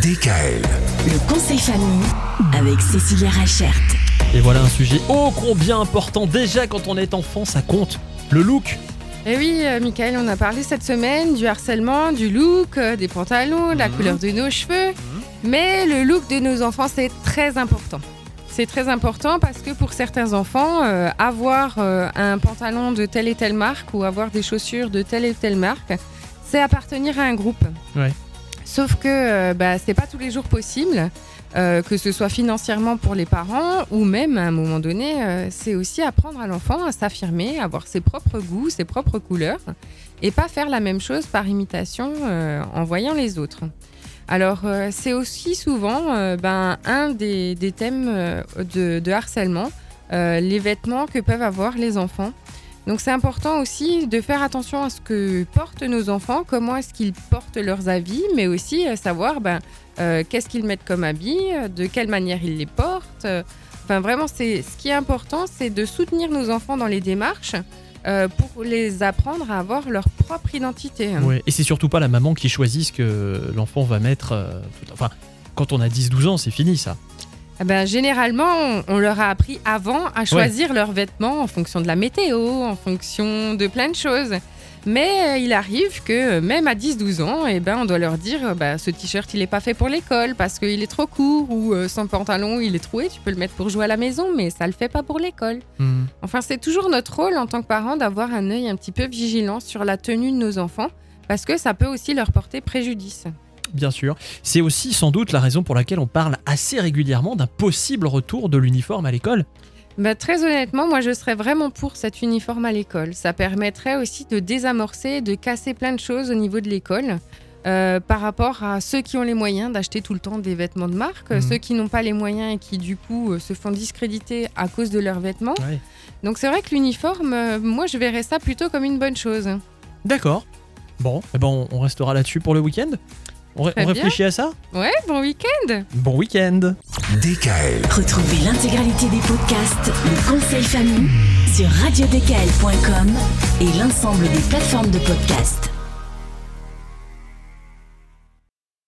DKL. Le conseil famille avec Cécilia Rachert. Et voilà un sujet ô combien important déjà quand on est enfant, ça compte. Le look. Et oui, euh, Michael, on a parlé cette semaine du harcèlement, du look, euh, des pantalons, de la Mhm. couleur de nos cheveux. Mais le look de nos enfants, c'est très important. C'est très important parce que pour certains enfants, euh, avoir euh, un pantalon de telle et telle marque ou avoir des chaussures de telle et telle marque, c'est appartenir à un groupe. Ouais. Sauf que euh, bah, c'est pas tous les jours possible. euh, que ce soit financièrement pour les parents ou même à un moment donné, euh, c'est aussi apprendre à l'enfant à s'affirmer, à avoir ses propres goûts, ses propres couleurs et pas faire la même chose par imitation en voyant les autres. Alors c'est aussi souvent ben, un des, thèmes de, harcèlement, les vêtements que peuvent avoir les enfants. Donc c'est important aussi de faire attention à ce que portent nos enfants, comment est-ce qu'ils portent leurs habits, mais aussi euh, savoir ben, euh, qu'est-ce qu'ils mettent comme habits, de quelle manière ils les portent. Enfin vraiment, c'est ce qui est important, c'est de soutenir nos enfants dans les démarches euh, pour les apprendre à avoir leur propre identité. Et c'est surtout pas la maman qui choisit ce que l'enfant va mettre. euh, Enfin, quand on a 10-12 ans, c'est fini ça. Eh ben, généralement, on, on leur a appris avant à choisir leurs vêtements en fonction de la météo, en fonction de plein de choses. Mais euh, il arrive que euh, même à 10-12 ans, eh ben, on doit leur dire euh, bah, ce t-shirt il est pas fait pour l'école parce qu'il est trop court ou euh, son pantalon il est troué, tu peux le mettre pour jouer à la maison mais ça le fait pas pour l'école. Hmm. Enfin, c'est toujours notre rôle en tant que parents d'avoir un œil un petit peu vigilant sur la tenue de nos enfants parce que ça peut aussi leur porter préjudice. Bien sûr. C'est aussi sans doute la raison pour laquelle on parle assez régulièrement d'un possible retour de l'uniforme à l'école. Bah, très honnêtement, moi je serais vraiment pour cet uniforme à l'école. Ça permettrait aussi de désamorcer, de casser plein de choses au niveau de l'école. euh, par rapport à ceux qui ont les moyens d'acheter tout le temps des vêtements de marque, Mhm. ceux qui n'ont pas les moyens et qui du coup euh, se font discréditer à cause de leurs vêtements. Ouais. Donc c'est vrai que l'uniforme, euh, moi je verrais ça plutôt comme une bonne chose. D'accord. Bon, eh ben on restera là-dessus pour le week-end. On, ré- réfléchit à ça Ouais, bon week-end Bon week-end DKL. Retrouvez l'intégralité des podcasts Le conseil famille sur radiodkl.com et l'ensemble des plateformes de podcasts.